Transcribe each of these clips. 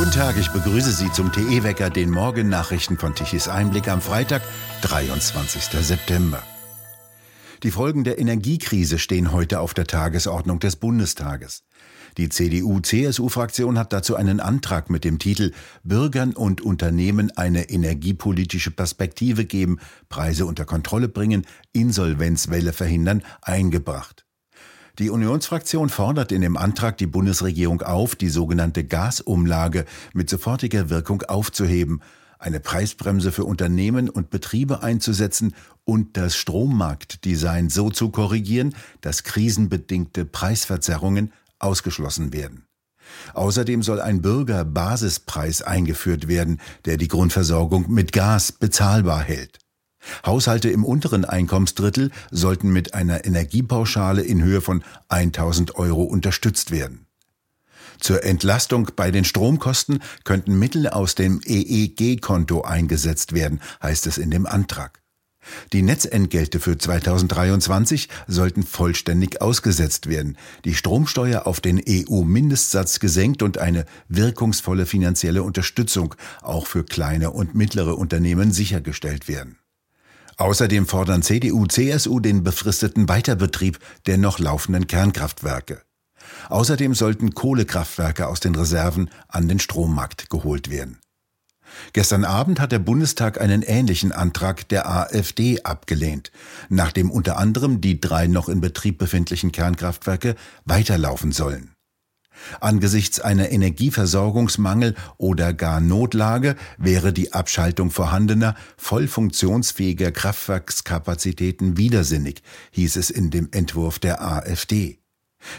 Guten Tag, ich begrüße Sie zum TE-Wecker, den Morgennachrichten von Tichys Einblick am Freitag, 23. September. Die Folgen der Energiekrise stehen heute auf der Tagesordnung des Bundestages. Die CDU-CSU-Fraktion hat dazu einen Antrag mit dem Titel Bürgern und Unternehmen eine energiepolitische Perspektive geben, Preise unter Kontrolle bringen, Insolvenzwelle verhindern eingebracht. Die Unionsfraktion fordert in dem Antrag die Bundesregierung auf, die sogenannte Gasumlage mit sofortiger Wirkung aufzuheben, eine Preisbremse für Unternehmen und Betriebe einzusetzen und das Strommarktdesign so zu korrigieren, dass krisenbedingte Preisverzerrungen ausgeschlossen werden. Außerdem soll ein Bürgerbasispreis eingeführt werden, der die Grundversorgung mit Gas bezahlbar hält. Haushalte im unteren Einkommensdrittel sollten mit einer Energiepauschale in Höhe von 1000 Euro unterstützt werden. Zur Entlastung bei den Stromkosten könnten Mittel aus dem EEG-Konto eingesetzt werden, heißt es in dem Antrag. Die Netzentgelte für 2023 sollten vollständig ausgesetzt werden, die Stromsteuer auf den EU-Mindestsatz gesenkt und eine wirkungsvolle finanzielle Unterstützung auch für kleine und mittlere Unternehmen sichergestellt werden. Außerdem fordern CDU, CSU den befristeten Weiterbetrieb der noch laufenden Kernkraftwerke. Außerdem sollten Kohlekraftwerke aus den Reserven an den Strommarkt geholt werden. Gestern Abend hat der Bundestag einen ähnlichen Antrag der AfD abgelehnt, nachdem unter anderem die drei noch in Betrieb befindlichen Kernkraftwerke weiterlaufen sollen. Angesichts einer Energieversorgungsmangel oder gar Notlage wäre die Abschaltung vorhandener, voll funktionsfähiger Kraftwerkskapazitäten widersinnig, hieß es in dem Entwurf der AfD.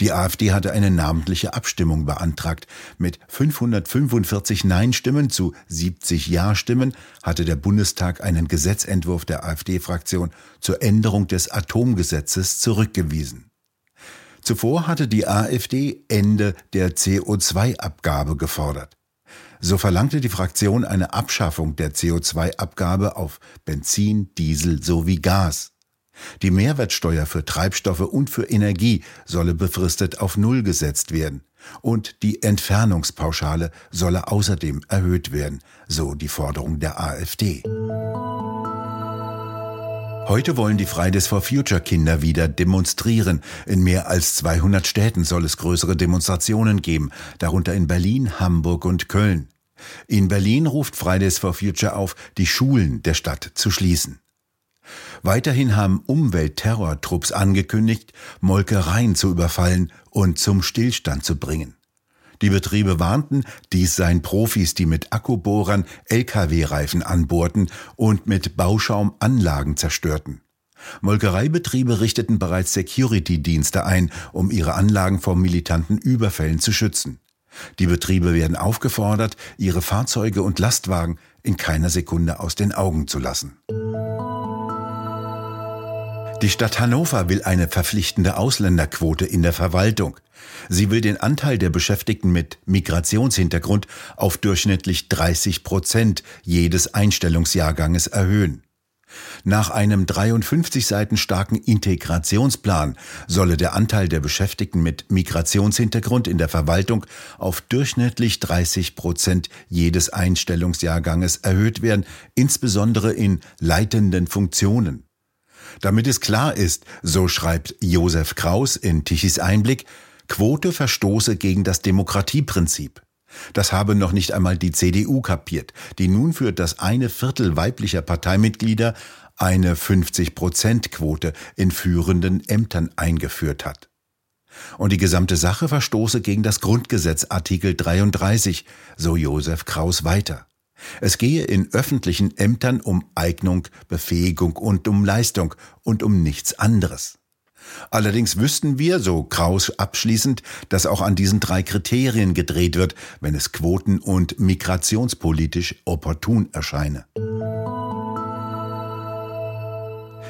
Die AfD hatte eine namentliche Abstimmung beantragt. Mit 545 Nein-Stimmen zu 70 Ja-Stimmen hatte der Bundestag einen Gesetzentwurf der AfD-Fraktion zur Änderung des Atomgesetzes zurückgewiesen. Zuvor hatte die AfD Ende der CO2-Abgabe gefordert. So verlangte die Fraktion eine Abschaffung der CO2-Abgabe auf Benzin, Diesel sowie Gas. Die Mehrwertsteuer für Treibstoffe und für Energie solle befristet auf Null gesetzt werden und die Entfernungspauschale solle außerdem erhöht werden, so die Forderung der AfD. Heute wollen die Fridays for Future Kinder wieder demonstrieren. In mehr als 200 Städten soll es größere Demonstrationen geben, darunter in Berlin, Hamburg und Köln. In Berlin ruft Fridays for Future auf, die Schulen der Stadt zu schließen. Weiterhin haben Umweltterrortrupps angekündigt, Molkereien zu überfallen und zum Stillstand zu bringen. Die Betriebe warnten, dies seien Profis, die mit Akkubohrern Lkw-Reifen anbohrten und mit Bauschaum Anlagen zerstörten. Molkereibetriebe richteten bereits Security-Dienste ein, um ihre Anlagen vor militanten Überfällen zu schützen. Die Betriebe werden aufgefordert, ihre Fahrzeuge und Lastwagen in keiner Sekunde aus den Augen zu lassen. Die Stadt Hannover will eine verpflichtende Ausländerquote in der Verwaltung. Sie will den Anteil der Beschäftigten mit Migrationshintergrund auf durchschnittlich 30 Prozent jedes Einstellungsjahrganges erhöhen. Nach einem 53 Seiten starken Integrationsplan solle der Anteil der Beschäftigten mit Migrationshintergrund in der Verwaltung auf durchschnittlich 30 Prozent jedes Einstellungsjahrganges erhöht werden, insbesondere in leitenden Funktionen. Damit es klar ist, so schreibt Josef Kraus in Tichys Einblick, Quote verstoße gegen das Demokratieprinzip. Das habe noch nicht einmal die CDU kapiert, die nun für das eine Viertel weiblicher Parteimitglieder eine 50-Prozent-Quote in führenden Ämtern eingeführt hat. Und die gesamte Sache verstoße gegen das Grundgesetz Artikel 33, so Josef Kraus weiter. Es gehe in öffentlichen Ämtern um Eignung, Befähigung und um Leistung und um nichts anderes. Allerdings wüssten wir, so Kraus abschließend, dass auch an diesen drei Kriterien gedreht wird, wenn es quoten- und migrationspolitisch opportun erscheine.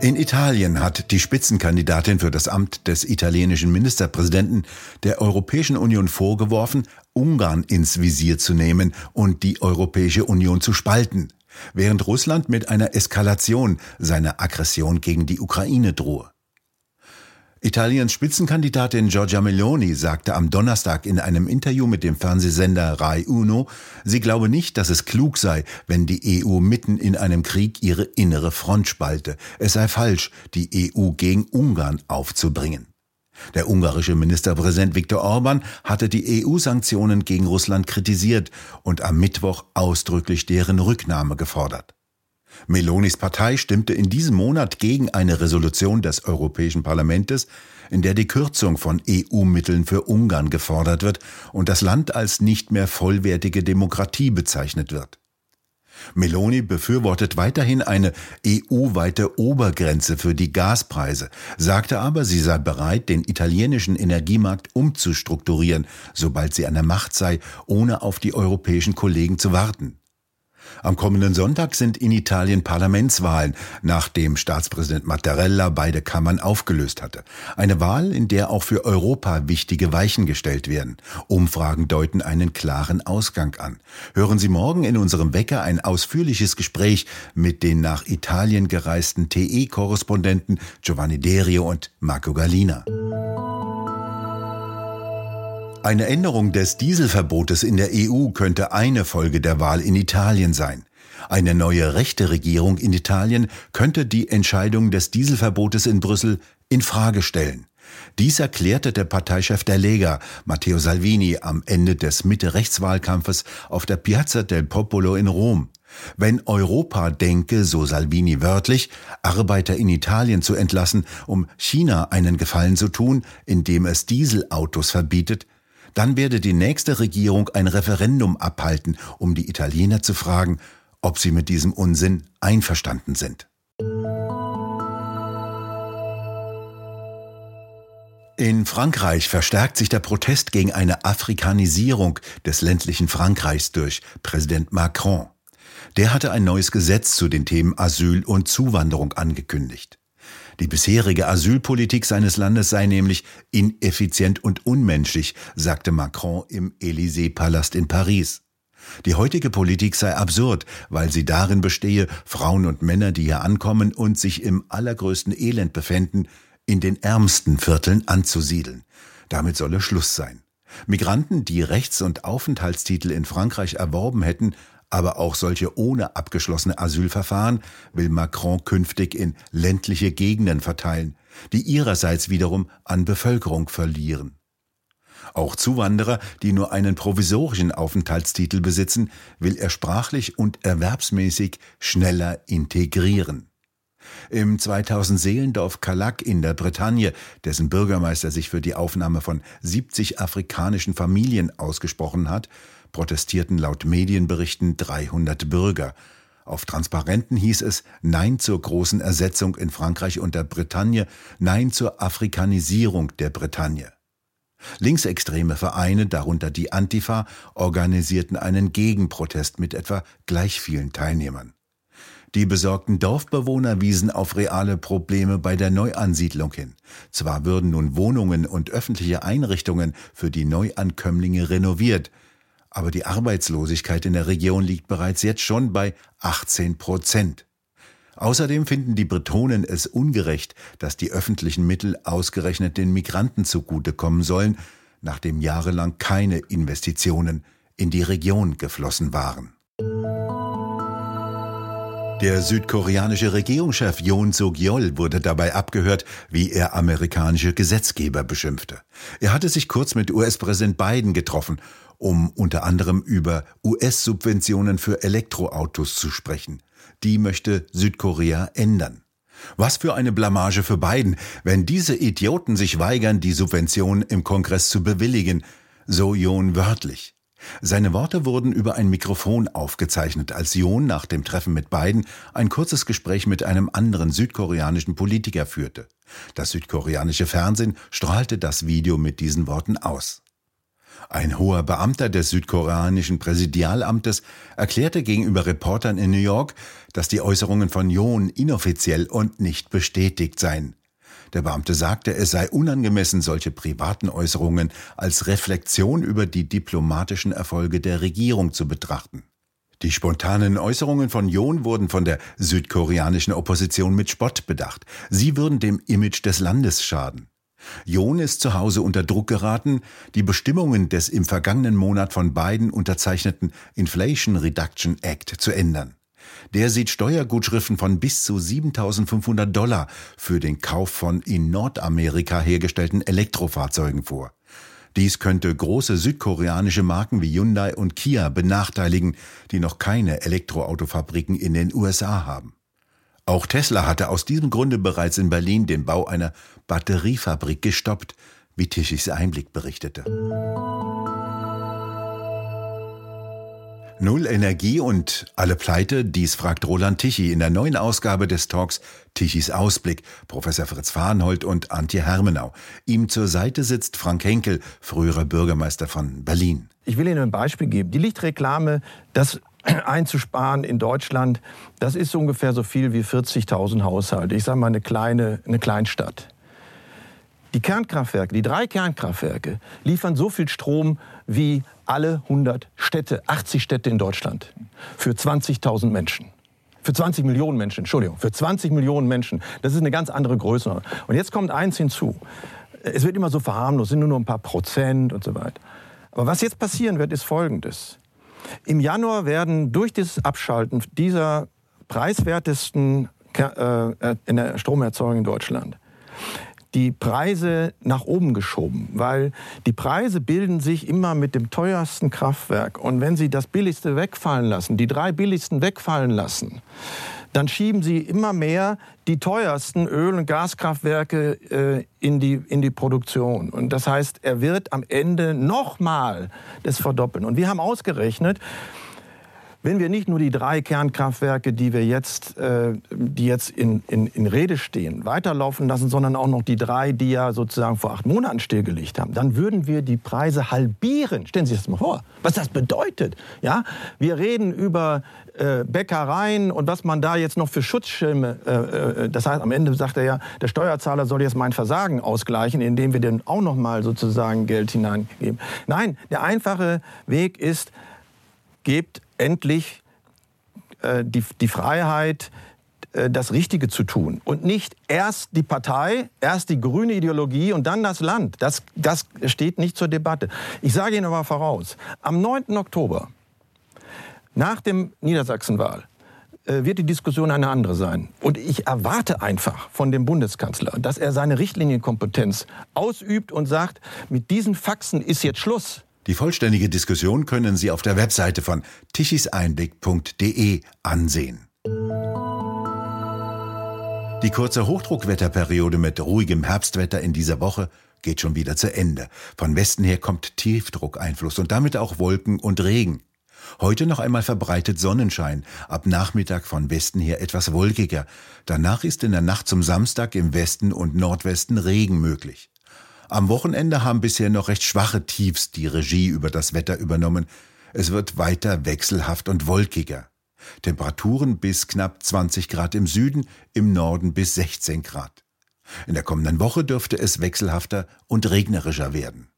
In Italien hat die Spitzenkandidatin für das Amt des italienischen Ministerpräsidenten der Europäischen Union vorgeworfen, Ungarn ins Visier zu nehmen und die Europäische Union zu spalten, während Russland mit einer Eskalation seiner Aggression gegen die Ukraine drohe. Italiens Spitzenkandidatin Giorgia Meloni sagte am Donnerstag in einem Interview mit dem Fernsehsender Rai Uno, sie glaube nicht, dass es klug sei, wenn die EU mitten in einem Krieg ihre innere Front spalte. Es sei falsch, die EU gegen Ungarn aufzubringen. Der ungarische Ministerpräsident Viktor Orban hatte die EU-Sanktionen gegen Russland kritisiert und am Mittwoch ausdrücklich deren Rücknahme gefordert. Melonis Partei stimmte in diesem Monat gegen eine Resolution des Europäischen Parlaments, in der die Kürzung von EU-Mitteln für Ungarn gefordert wird und das Land als nicht mehr vollwertige Demokratie bezeichnet wird. Meloni befürwortet weiterhin eine EU-weite Obergrenze für die Gaspreise, sagte aber, sie sei bereit, den italienischen Energiemarkt umzustrukturieren, sobald sie an der Macht sei, ohne auf die europäischen Kollegen zu warten. Am kommenden Sonntag sind in Italien Parlamentswahlen, nachdem Staatspräsident Mattarella beide Kammern aufgelöst hatte. Eine Wahl, in der auch für Europa wichtige Weichen gestellt werden. Umfragen deuten einen klaren Ausgang an. Hören Sie morgen in unserem Wecker ein ausführliches Gespräch mit den nach Italien gereisten TE-Korrespondenten Giovanni Derio und Marco Galina. Eine Änderung des Dieselverbotes in der EU könnte eine Folge der Wahl in Italien sein. Eine neue rechte Regierung in Italien könnte die Entscheidung des Dieselverbotes in Brüssel in Frage stellen. Dies erklärte der Parteichef der Lega, Matteo Salvini, am Ende des Mitte-Rechtswahlkampfes auf der Piazza del Popolo in Rom. Wenn Europa denke, so Salvini wörtlich, Arbeiter in Italien zu entlassen, um China einen Gefallen zu tun, indem es Dieselautos verbietet, dann werde die nächste Regierung ein Referendum abhalten, um die Italiener zu fragen, ob sie mit diesem Unsinn einverstanden sind. In Frankreich verstärkt sich der Protest gegen eine Afrikanisierung des ländlichen Frankreichs durch Präsident Macron. Der hatte ein neues Gesetz zu den Themen Asyl und Zuwanderung angekündigt. Die bisherige Asylpolitik seines Landes sei nämlich ineffizient und unmenschlich, sagte Macron im Élysée-Palast in Paris. Die heutige Politik sei absurd, weil sie darin bestehe, Frauen und Männer, die hier ankommen und sich im allergrößten Elend befänden, in den ärmsten Vierteln anzusiedeln. Damit solle Schluss sein. Migranten, die Rechts- und Aufenthaltstitel in Frankreich erworben hätten, aber auch solche ohne abgeschlossene Asylverfahren will Macron künftig in ländliche Gegenden verteilen, die ihrerseits wiederum an Bevölkerung verlieren. Auch Zuwanderer, die nur einen provisorischen Aufenthaltstitel besitzen, will er sprachlich und erwerbsmäßig schneller integrieren. Im 2000 Seelendorf Calac in der Bretagne, dessen Bürgermeister sich für die Aufnahme von 70 afrikanischen Familien ausgesprochen hat, protestierten laut Medienberichten 300 Bürger. Auf Transparenten hieß es Nein zur großen Ersetzung in Frankreich und der Bretagne, Nein zur Afrikanisierung der Bretagne. Linksextreme Vereine, darunter die Antifa, organisierten einen Gegenprotest mit etwa gleich vielen Teilnehmern. Die besorgten Dorfbewohner wiesen auf reale Probleme bei der Neuansiedlung hin. Zwar würden nun Wohnungen und öffentliche Einrichtungen für die Neuankömmlinge renoviert, aber die Arbeitslosigkeit in der Region liegt bereits jetzt schon bei 18 Prozent. Außerdem finden die Bretonen es ungerecht, dass die öffentlichen Mittel ausgerechnet den Migranten zugutekommen sollen, nachdem jahrelang keine Investitionen in die Region geflossen waren. Der südkoreanische Regierungschef Yoon Suk-yeol wurde dabei abgehört, wie er amerikanische Gesetzgeber beschimpfte. Er hatte sich kurz mit US-Präsident Biden getroffen, um unter anderem über US-Subventionen für Elektroautos zu sprechen. Die möchte Südkorea ändern. Was für eine Blamage für Biden, wenn diese Idioten sich weigern, die Subventionen im Kongress zu bewilligen, so Yoon wörtlich. Seine Worte wurden über ein Mikrofon aufgezeichnet, als John nach dem Treffen mit Biden ein kurzes Gespräch mit einem anderen südkoreanischen Politiker führte. Das südkoreanische Fernsehen strahlte das Video mit diesen Worten aus. Ein hoher Beamter des südkoreanischen Präsidialamtes erklärte gegenüber Reportern in New York, dass die Äußerungen von John inoffiziell und nicht bestätigt seien. Der Beamte sagte, es sei unangemessen, solche privaten Äußerungen als Reflexion über die diplomatischen Erfolge der Regierung zu betrachten. Die spontanen Äußerungen von John wurden von der südkoreanischen Opposition mit Spott bedacht. Sie würden dem Image des Landes schaden. John ist zu Hause unter Druck geraten, die Bestimmungen des im vergangenen Monat von Biden unterzeichneten Inflation Reduction Act zu ändern. Der sieht Steuergutschriften von bis zu 7500 Dollar für den Kauf von in Nordamerika hergestellten Elektrofahrzeugen vor. Dies könnte große südkoreanische Marken wie Hyundai und Kia benachteiligen, die noch keine Elektroautofabriken in den USA haben. Auch Tesla hatte aus diesem Grunde bereits in Berlin den Bau einer Batteriefabrik gestoppt, wie Tischis Einblick berichtete. Null Energie und alle Pleite, dies fragt Roland Tichy in der neuen Ausgabe des Talks Tichys Ausblick, Professor Fritz Fahrenhold und Antje Hermenau. Ihm zur Seite sitzt Frank Henkel, früherer Bürgermeister von Berlin. Ich will Ihnen ein Beispiel geben. Die Lichtreklame, das einzusparen in Deutschland, das ist ungefähr so viel wie 40.000 Haushalte. Ich sage mal eine kleine, eine Kleinstadt. Die Kernkraftwerke, die drei Kernkraftwerke, liefern so viel Strom wie alle 100 Städte, 80 Städte in Deutschland für 20.000 Menschen. Für 20 Millionen Menschen, Entschuldigung, für 20 Millionen Menschen. Das ist eine ganz andere Größe. Und jetzt kommt eins hinzu. Es wird immer so verharmlost, sind nur noch ein paar Prozent und so weiter. Aber was jetzt passieren wird, ist Folgendes. Im Januar werden durch das Abschalten dieser preiswertesten äh, Stromerzeugung in Deutschland die Preise nach oben geschoben, weil die Preise bilden sich immer mit dem teuersten Kraftwerk. Und wenn Sie das billigste wegfallen lassen, die drei billigsten wegfallen lassen, dann schieben sie immer mehr die teuersten Öl- und Gaskraftwerke äh, in, die, in die Produktion. Und das heißt, er wird am Ende nochmal das verdoppeln. Und wir haben ausgerechnet, wenn wir nicht nur die drei Kernkraftwerke, die wir jetzt, äh, die jetzt in, in, in Rede stehen, weiterlaufen lassen, sondern auch noch die drei, die ja sozusagen vor acht Monaten stillgelegt haben, dann würden wir die Preise halbieren. Stellen Sie sich das mal vor, was das bedeutet. Ja, wir reden über äh, Bäckereien und was man da jetzt noch für Schutzschirme, äh, äh, das heißt, am Ende sagt er ja, der Steuerzahler soll jetzt mein Versagen ausgleichen, indem wir dem auch noch mal sozusagen Geld hineingeben. Nein, der einfache Weg ist, gebt endlich äh, die, die Freiheit, äh, das Richtige zu tun und nicht erst die Partei, erst die grüne Ideologie und dann das Land. Das, das steht nicht zur Debatte. Ich sage Ihnen aber voraus, am 9. Oktober, nach dem Niedersachsenwahl, äh, wird die Diskussion eine andere sein. Und ich erwarte einfach von dem Bundeskanzler, dass er seine Richtlinienkompetenz ausübt und sagt, mit diesen Faxen ist jetzt Schluss. Die vollständige Diskussion können Sie auf der Webseite von tichiseinblick.de ansehen. Die kurze Hochdruckwetterperiode mit ruhigem Herbstwetter in dieser Woche geht schon wieder zu Ende. Von Westen her kommt Tiefdruckeinfluss und damit auch Wolken und Regen. Heute noch einmal verbreitet Sonnenschein, ab Nachmittag von Westen her etwas wolkiger. Danach ist in der Nacht zum Samstag im Westen und Nordwesten Regen möglich. Am Wochenende haben bisher noch recht schwache Tiefs die Regie über das Wetter übernommen. Es wird weiter wechselhaft und wolkiger. Temperaturen bis knapp 20 Grad im Süden, im Norden bis 16 Grad. In der kommenden Woche dürfte es wechselhafter und regnerischer werden.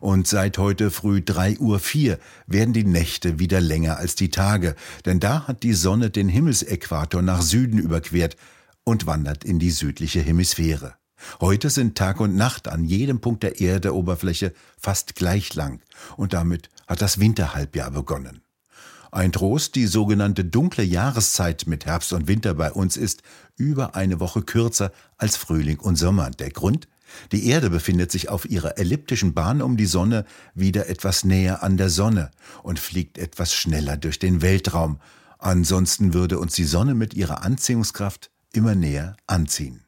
Und seit heute früh 3.04 Uhr werden die Nächte wieder länger als die Tage, denn da hat die Sonne den Himmelsäquator nach Süden überquert und wandert in die südliche Hemisphäre. Heute sind Tag und Nacht an jedem Punkt der Erdeoberfläche fast gleich lang und damit hat das Winterhalbjahr begonnen. Ein Trost, die sogenannte dunkle Jahreszeit mit Herbst und Winter bei uns ist über eine Woche kürzer als Frühling und Sommer. Der Grund? Die Erde befindet sich auf ihrer elliptischen Bahn um die Sonne wieder etwas näher an der Sonne und fliegt etwas schneller durch den Weltraum. Ansonsten würde uns die Sonne mit ihrer Anziehungskraft immer näher anziehen.